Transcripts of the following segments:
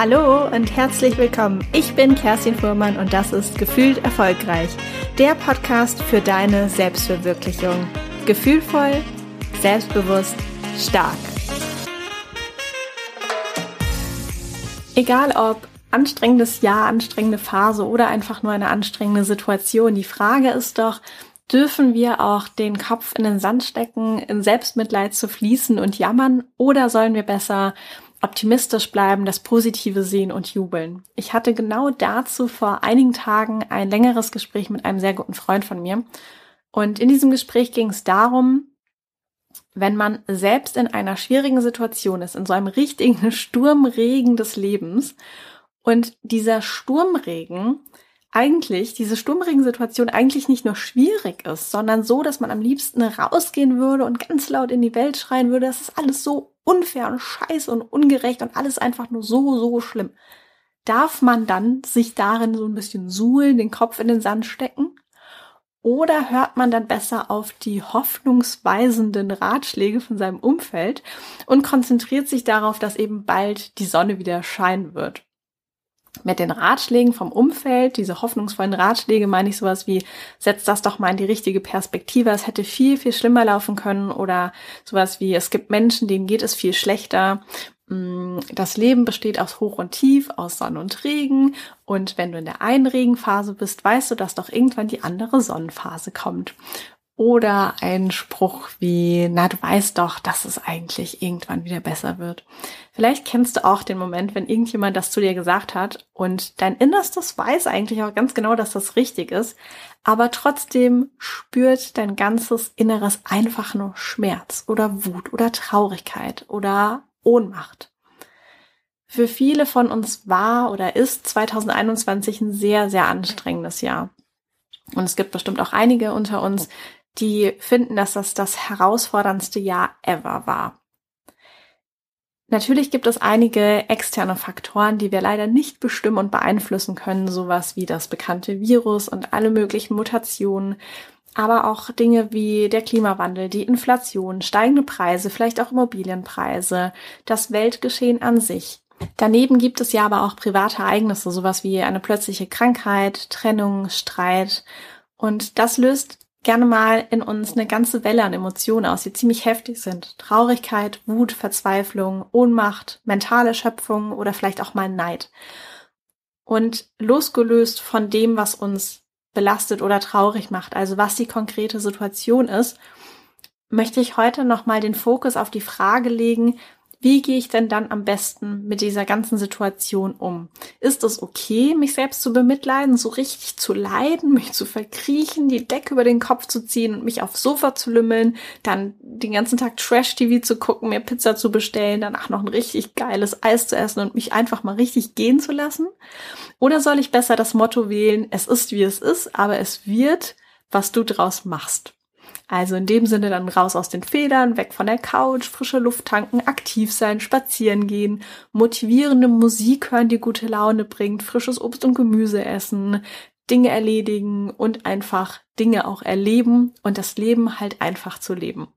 Hallo und herzlich willkommen. Ich bin Kerstin Fuhrmann und das ist Gefühlt Erfolgreich, der Podcast für deine Selbstverwirklichung. Gefühlvoll, selbstbewusst, stark. Egal ob anstrengendes Jahr, anstrengende Phase oder einfach nur eine anstrengende Situation, die Frage ist doch, dürfen wir auch den Kopf in den Sand stecken, in Selbstmitleid zu fließen und jammern oder sollen wir besser optimistisch bleiben, das Positive sehen und jubeln. Ich hatte genau dazu vor einigen Tagen ein längeres Gespräch mit einem sehr guten Freund von mir. Und in diesem Gespräch ging es darum, wenn man selbst in einer schwierigen Situation ist, in so einem richtigen Sturmregen des Lebens und dieser Sturmregen eigentlich, diese Sturmregensituation eigentlich nicht nur schwierig ist, sondern so, dass man am liebsten rausgehen würde und ganz laut in die Welt schreien würde, das ist alles so unfair und scheiße und ungerecht und alles einfach nur so, so schlimm. Darf man dann sich darin so ein bisschen suhlen, den Kopf in den Sand stecken? Oder hört man dann besser auf die hoffnungsweisenden Ratschläge von seinem Umfeld und konzentriert sich darauf, dass eben bald die Sonne wieder scheinen wird? Mit den Ratschlägen vom Umfeld, diese hoffnungsvollen Ratschläge, meine ich sowas wie, setz das doch mal in die richtige Perspektive, es hätte viel, viel schlimmer laufen können oder sowas wie, es gibt Menschen, denen geht es viel schlechter. Mm, das Leben besteht aus Hoch und Tief, aus Sonne und Regen und wenn du in der einen Regenphase bist, weißt du, dass doch irgendwann die andere Sonnenphase kommt. Oder ein Spruch wie, na, du weißt doch, dass es eigentlich irgendwann wieder besser wird. Vielleicht kennst du auch den Moment, wenn irgendjemand das zu dir gesagt hat und dein Innerstes weiß eigentlich auch ganz genau, dass das richtig ist, aber trotzdem spürt dein ganzes Inneres einfach nur Schmerz oder Wut oder Traurigkeit oder Ohnmacht. Für viele von uns war oder ist 2021 ein sehr, sehr anstrengendes Jahr. Und es gibt bestimmt auch einige unter uns, die finden, dass das das herausforderndste Jahr ever war. Natürlich gibt es einige externe Faktoren, die wir leider nicht bestimmen und beeinflussen können, sowas wie das bekannte Virus und alle möglichen Mutationen, aber auch Dinge wie der Klimawandel, die Inflation, steigende Preise, vielleicht auch Immobilienpreise, das Weltgeschehen an sich. Daneben gibt es ja aber auch private Ereignisse, sowas wie eine plötzliche Krankheit, Trennung, Streit. Und das löst gerne mal in uns eine ganze Welle an Emotionen aus, die ziemlich heftig sind. Traurigkeit, Wut, Verzweiflung, Ohnmacht, mentale Schöpfung oder vielleicht auch mal Neid. Und losgelöst von dem, was uns belastet oder traurig macht, also was die konkrete Situation ist, möchte ich heute nochmal den Fokus auf die Frage legen, wie gehe ich denn dann am besten mit dieser ganzen Situation um? Ist es okay, mich selbst zu bemitleiden, so richtig zu leiden, mich zu verkriechen, die Decke über den Kopf zu ziehen und mich aufs Sofa zu lümmeln, dann den ganzen Tag Trash-TV zu gucken, mir Pizza zu bestellen, danach noch ein richtig geiles Eis zu essen und mich einfach mal richtig gehen zu lassen? Oder soll ich besser das Motto wählen, es ist wie es ist, aber es wird, was du draus machst? Also in dem Sinne dann raus aus den Federn, weg von der Couch, frische Luft tanken, aktiv sein, spazieren gehen, motivierende Musik hören, die gute Laune bringt, frisches Obst und Gemüse essen, Dinge erledigen und einfach Dinge auch erleben und das Leben halt einfach zu leben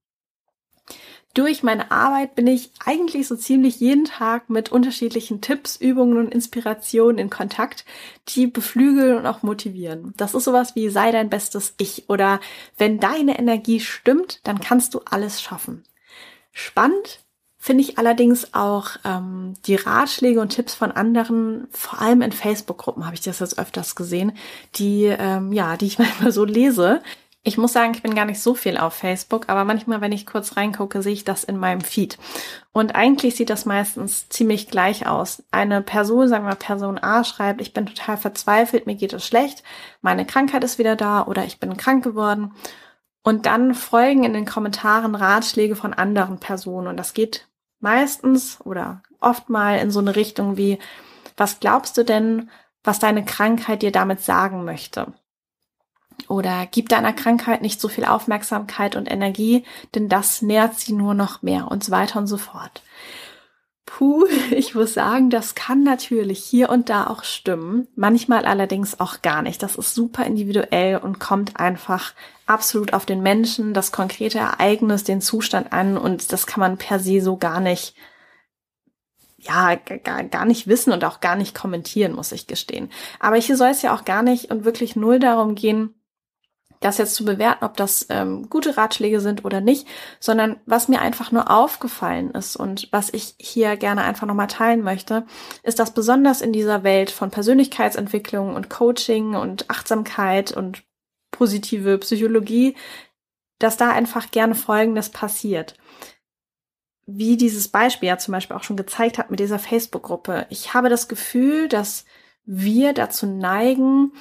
durch meine Arbeit bin ich eigentlich so ziemlich jeden Tag mit unterschiedlichen Tipps, Übungen und Inspirationen in Kontakt, die beflügeln und auch motivieren. Das ist sowas wie sei dein bestes Ich oder wenn deine Energie stimmt, dann kannst du alles schaffen. Spannend finde ich allerdings auch ähm, die Ratschläge und Tipps von anderen, vor allem in Facebook-Gruppen habe ich das jetzt öfters gesehen, die ähm, ja, die ich manchmal so lese, ich muss sagen, ich bin gar nicht so viel auf Facebook, aber manchmal, wenn ich kurz reingucke, sehe ich das in meinem Feed. Und eigentlich sieht das meistens ziemlich gleich aus. Eine Person, sagen wir Person A, schreibt, ich bin total verzweifelt, mir geht es schlecht, meine Krankheit ist wieder da oder ich bin krank geworden. Und dann folgen in den Kommentaren Ratschläge von anderen Personen. Und das geht meistens oder oft mal in so eine Richtung wie, was glaubst du denn, was deine Krankheit dir damit sagen möchte? Oder gib deiner Krankheit nicht so viel Aufmerksamkeit und Energie, denn das nährt sie nur noch mehr und so weiter und so fort. Puh, ich muss sagen, das kann natürlich hier und da auch stimmen, manchmal allerdings auch gar nicht. Das ist super individuell und kommt einfach absolut auf den Menschen, das konkrete Ereignis, den Zustand an und das kann man per se so gar nicht ja, gar, gar nicht wissen und auch gar nicht kommentieren, muss ich gestehen. Aber hier soll es ja auch gar nicht und wirklich null darum gehen, das jetzt zu bewerten, ob das ähm, gute Ratschläge sind oder nicht, sondern was mir einfach nur aufgefallen ist und was ich hier gerne einfach nochmal teilen möchte, ist, dass besonders in dieser Welt von Persönlichkeitsentwicklung und Coaching und Achtsamkeit und positive Psychologie, dass da einfach gerne Folgendes passiert. Wie dieses Beispiel ja zum Beispiel auch schon gezeigt hat mit dieser Facebook-Gruppe. Ich habe das Gefühl, dass wir dazu neigen,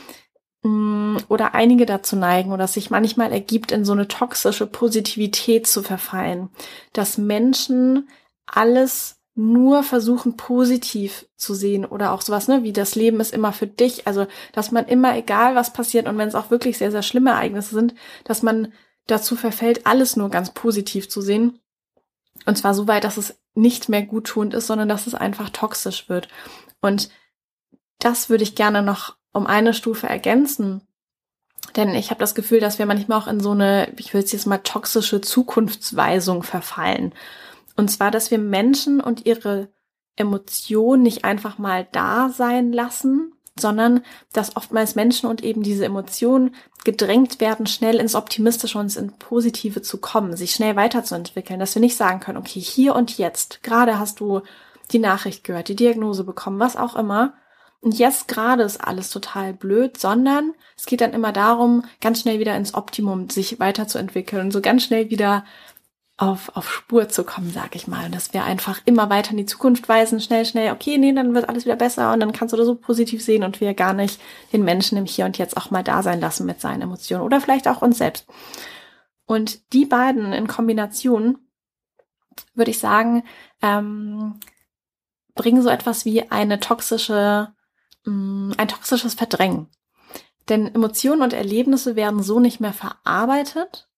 oder einige dazu neigen oder sich manchmal ergibt, in so eine toxische Positivität zu verfallen, dass Menschen alles nur versuchen positiv zu sehen oder auch sowas, ne, wie das Leben ist immer für dich, also dass man immer egal was passiert und wenn es auch wirklich sehr sehr schlimme Ereignisse sind, dass man dazu verfällt, alles nur ganz positiv zu sehen. Und zwar so weit, dass es nicht mehr guttunend ist, sondern dass es einfach toxisch wird. Und das würde ich gerne noch um eine Stufe ergänzen. Denn ich habe das Gefühl, dass wir manchmal auch in so eine, ich will es jetzt mal toxische Zukunftsweisung verfallen. Und zwar, dass wir Menschen und ihre Emotionen nicht einfach mal da sein lassen, sondern dass oftmals Menschen und eben diese Emotionen gedrängt werden, schnell ins Optimistische und ins Positive zu kommen, sich schnell weiterzuentwickeln, dass wir nicht sagen können, okay, hier und jetzt, gerade hast du die Nachricht gehört, die Diagnose bekommen, was auch immer, und jetzt gerade ist alles total blöd, sondern es geht dann immer darum, ganz schnell wieder ins Optimum sich weiterzuentwickeln und so ganz schnell wieder auf, auf Spur zu kommen, sag ich mal. Und dass wir einfach immer weiter in die Zukunft weisen, schnell, schnell, okay, nee, dann wird alles wieder besser und dann kannst du das so positiv sehen und wir gar nicht den Menschen im Hier und Jetzt auch mal da sein lassen mit seinen Emotionen oder vielleicht auch uns selbst. Und die beiden in Kombination, würde ich sagen, ähm, bringen so etwas wie eine toxische ein toxisches Verdrängen. Denn Emotionen und Erlebnisse werden so nicht mehr verarbeitet,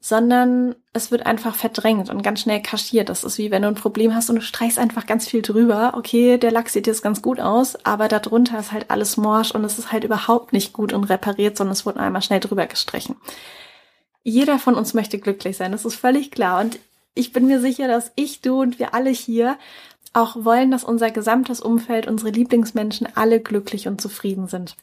sondern es wird einfach verdrängt und ganz schnell kaschiert. Das ist wie wenn du ein Problem hast und du streichst einfach ganz viel drüber. Okay, der Lack sieht jetzt ganz gut aus, aber darunter ist halt alles morsch und es ist halt überhaupt nicht gut und repariert, sondern es wurde einmal schnell drüber gestrichen. Jeder von uns möchte glücklich sein, das ist völlig klar. Und ich bin mir sicher, dass ich, du und wir alle hier auch wollen, dass unser gesamtes Umfeld, unsere Lieblingsmenschen alle glücklich und zufrieden sind.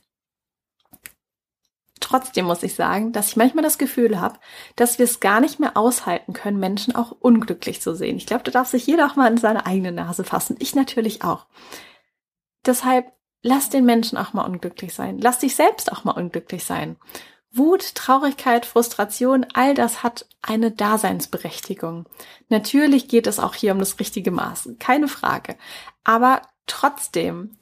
Trotzdem muss ich sagen, dass ich manchmal das Gefühl habe, dass wir es gar nicht mehr aushalten können, Menschen auch unglücklich zu sehen. Ich glaube, da darf sich jeder auch mal in seine eigene Nase fassen. Ich natürlich auch. Deshalb lass den Menschen auch mal unglücklich sein. Lass dich selbst auch mal unglücklich sein. Wut, Traurigkeit, Frustration, all das hat eine Daseinsberechtigung. Natürlich geht es auch hier um das richtige Maß, keine Frage. Aber trotzdem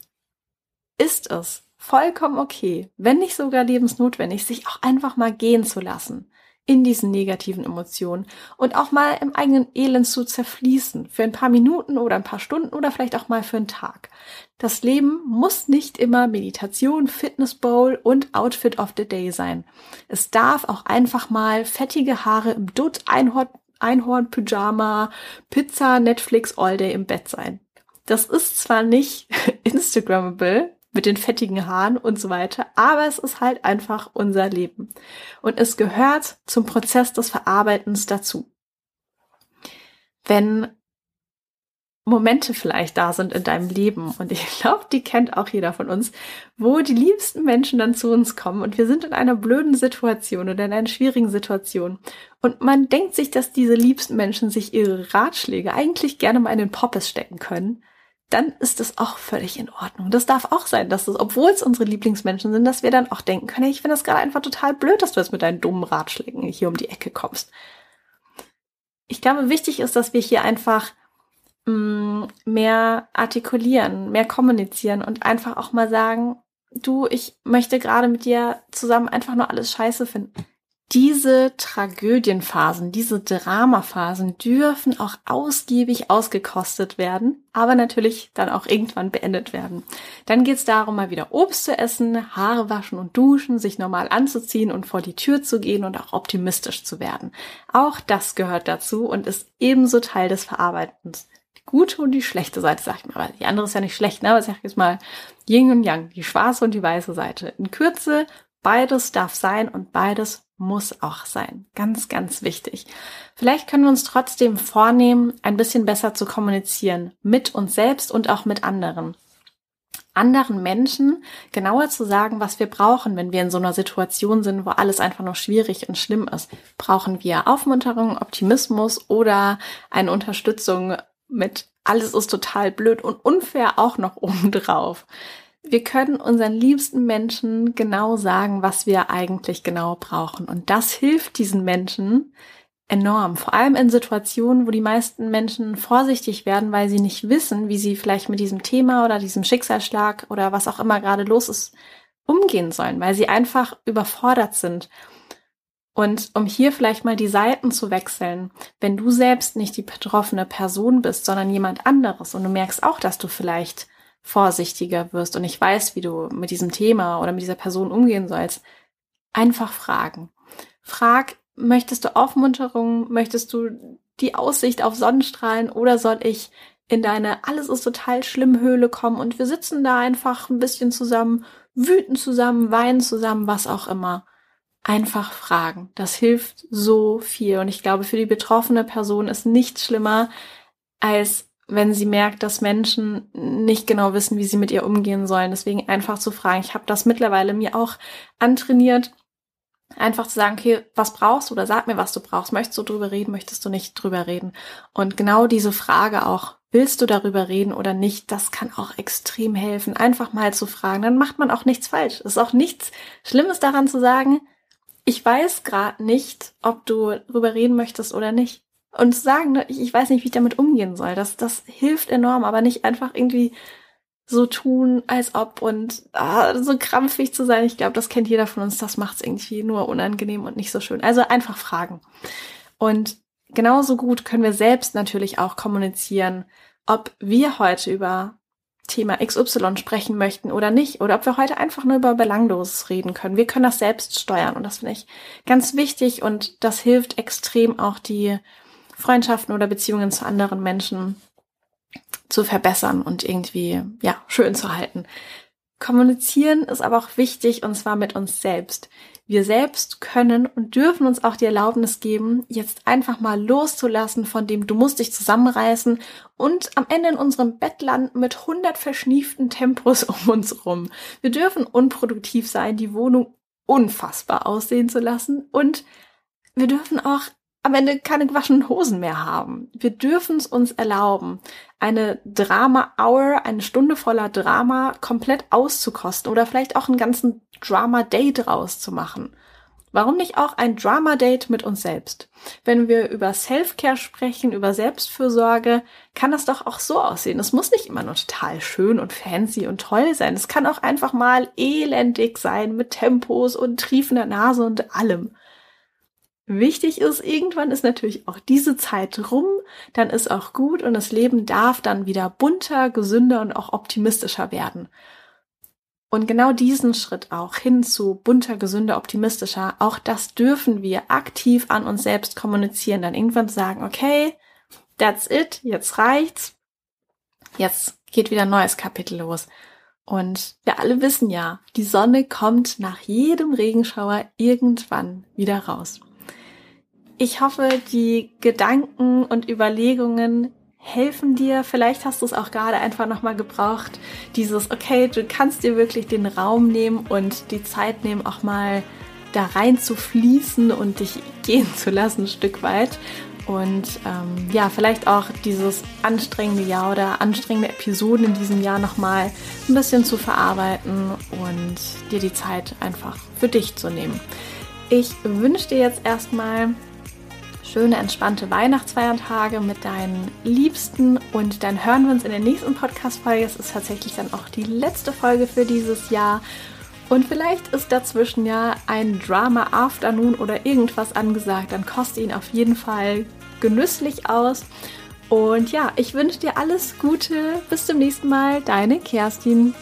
ist es vollkommen okay, wenn nicht sogar lebensnotwendig, sich auch einfach mal gehen zu lassen in diesen negativen Emotionen und auch mal im eigenen Elend zu zerfließen für ein paar Minuten oder ein paar Stunden oder vielleicht auch mal für einen Tag. Das Leben muss nicht immer Meditation, Fitness Bowl und Outfit of the Day sein. Es darf auch einfach mal fettige Haare im Dutt Einhorn, Einhorn Pyjama, Pizza, Netflix all day im Bett sein. Das ist zwar nicht Instagrammable, mit den fettigen Haaren und so weiter. Aber es ist halt einfach unser Leben. Und es gehört zum Prozess des Verarbeitens dazu. Wenn Momente vielleicht da sind in deinem Leben und ich glaube, die kennt auch jeder von uns, wo die liebsten Menschen dann zu uns kommen und wir sind in einer blöden Situation oder in einer schwierigen Situation und man denkt sich, dass diese liebsten Menschen sich ihre Ratschläge eigentlich gerne mal in den Poppes stecken können dann ist das auch völlig in Ordnung. Das darf auch sein, dass es, obwohl es unsere Lieblingsmenschen sind, dass wir dann auch denken können, hey, ich finde das gerade einfach total blöd, dass du jetzt mit deinen dummen Ratschlägen hier um die Ecke kommst. Ich glaube, wichtig ist, dass wir hier einfach mh, mm, mehr artikulieren, mehr kommunizieren und einfach auch mal sagen, du, ich möchte gerade mit dir zusammen einfach nur alles scheiße finden diese Tragödienphasen, diese Dramaphasen dürfen auch ausgiebig ausgekostet werden, aber natürlich dann auch irgendwann beendet werden. Dann geht es darum, mal wieder Obst zu essen, Haare waschen und duschen, sich normal anzuziehen und vor die Tür zu gehen und auch optimistisch zu werden. Auch das gehört dazu und ist ebenso Teil des Verarbeitens. Die gute und die schlechte Seite, sag ich mal. Die andere ist ja nicht schlecht, ne? aber sag ich jetzt mal Yin und Yang, die schwarze und die weiße Seite. In Kürze Beides darf sein und beides muss auch sein. Ganz, ganz wichtig. Vielleicht können wir uns trotzdem vornehmen, ein bisschen besser zu kommunizieren mit uns selbst und auch mit anderen. Anderen Menschen genauer zu sagen, was wir brauchen, wenn wir in so einer Situation sind, wo alles einfach nur schwierig und schlimm ist. Brauchen wir Aufmunterung, Optimismus oder eine Unterstützung mit alles ist total blöd und unfair auch noch obendrauf. Wir können unseren liebsten Menschen genau sagen, was wir eigentlich genau brauchen. Und das hilft diesen Menschen enorm. Vor allem in Situationen, wo die meisten Menschen vorsichtig werden, weil sie nicht wissen, wie sie vielleicht mit diesem Thema oder diesem Schicksalsschlag oder was auch immer gerade los ist, umgehen sollen, weil sie einfach überfordert sind. Und um hier vielleicht mal die Seiten zu wechseln, wenn du selbst nicht die betroffene Person bist, sondern jemand anderes und du merkst auch, dass du vielleicht vorsichtiger wirst und nicht weißt, wie du mit diesem Thema oder mit dieser Person umgehen sollst, einfach fragen. Frag, möchtest du Aufmunterung? Möchtest du die Aussicht auf Sonnenstrahlen oder soll ich in deine alles ist total schlimm Höhle kommen und wir sitzen da einfach ein bisschen zusammen, wüten zusammen, weinen zusammen, was auch immer. Einfach fragen. Das hilft so viel. Und ich glaube, für die betroffene Person ist nichts schlimmer, als wenn sie merkt, dass Menschen nicht genau wissen, wie sie mit ihr umgehen sollen. Deswegen einfach zu fragen. Ich habe das mittlerweile mir auch antrainiert, einfach zu sagen, okay, was brauchst du oder sag mir, was du brauchst. Möchtest du drüber reden, möchtest du nicht drüber reden? Und genau diese Frage auch, willst du darüber reden oder nicht, das kann auch extrem helfen, einfach mal zu fragen. Dann macht man auch nichts falsch. Es ist auch nichts Schlimmes daran zu sagen, ich weiß gerade nicht, ob du darüber reden möchtest oder nicht und sagen, ne, ich, ich weiß nicht, wie ich damit umgehen soll. Das, das hilft enorm, aber nicht einfach irgendwie so tun, als ob und ah, so krampfig zu sein. Ich glaube, das kennt jeder von uns. Das macht es irgendwie nur unangenehm und nicht so schön. Also einfach fragen. Und genauso gut können wir selbst natürlich auch kommunizieren, ob wir heute über Thema XY sprechen möchten oder nicht, oder ob wir heute einfach nur über Belangloses reden können. Wir können das selbst steuern und das finde ich ganz wichtig und das hilft extrem auch die Freundschaften oder Beziehungen zu anderen Menschen zu verbessern und irgendwie, ja, schön zu halten. Kommunizieren ist aber auch wichtig und zwar mit uns selbst. Wir selbst können und dürfen uns auch die Erlaubnis geben, jetzt einfach mal loszulassen von dem du musst dich zusammenreißen und am Ende in unserem Bett landen mit 100 verschnieften Tempos um uns rum. Wir dürfen unproduktiv sein, die Wohnung unfassbar aussehen zu lassen und wir dürfen auch am Ende keine gewaschenen Hosen mehr haben. Wir dürfen es uns erlauben, eine Drama-Hour, eine Stunde voller Drama komplett auszukosten oder vielleicht auch einen ganzen Drama-Day draus zu machen. Warum nicht auch ein Drama-Date mit uns selbst? Wenn wir über Self-Care sprechen, über Selbstfürsorge, kann das doch auch so aussehen. Es muss nicht immer nur total schön und fancy und toll sein. Es kann auch einfach mal elendig sein mit Tempos und triefender Nase und allem wichtig ist. Irgendwann ist natürlich auch diese Zeit rum, dann ist auch gut und das Leben darf dann wieder bunter, gesünder und auch optimistischer werden. Und genau diesen Schritt auch hin zu bunter, gesünder, optimistischer, auch das dürfen wir aktiv an uns selbst kommunizieren, dann irgendwann sagen, okay, that's it, jetzt reicht's, jetzt geht wieder ein neues Kapitel los. Und wir alle wissen ja, die Sonne kommt nach jedem Regenschauer irgendwann wieder raus. Ich hoffe, die Gedanken und Überlegungen helfen dir. Vielleicht hast du es auch gerade einfach nochmal gebraucht. Dieses, okay, du kannst dir wirklich den Raum nehmen und die Zeit nehmen, auch mal da rein zu fließen und dich gehen zu lassen, ein Stück weit. Und ähm, ja, vielleicht auch dieses anstrengende Jahr oder anstrengende Episoden in diesem Jahr nochmal ein bisschen zu verarbeiten und dir die Zeit einfach für dich zu nehmen. Ich wünsche dir jetzt erstmal schöne, entspannte Weihnachtsfeiertage mit deinen Liebsten und dann hören wir uns in der nächsten Podcast-Folge. Es ist tatsächlich dann auch die letzte Folge für dieses Jahr. Und vielleicht ist dazwischen ja ein Drama Afternoon oder irgendwas angesagt. Dann koste ihn auf jeden Fall genüsslich aus. Und ja, ich wünsche dir alles Gute. Bis zum nächsten Mal. Deine Kerstin.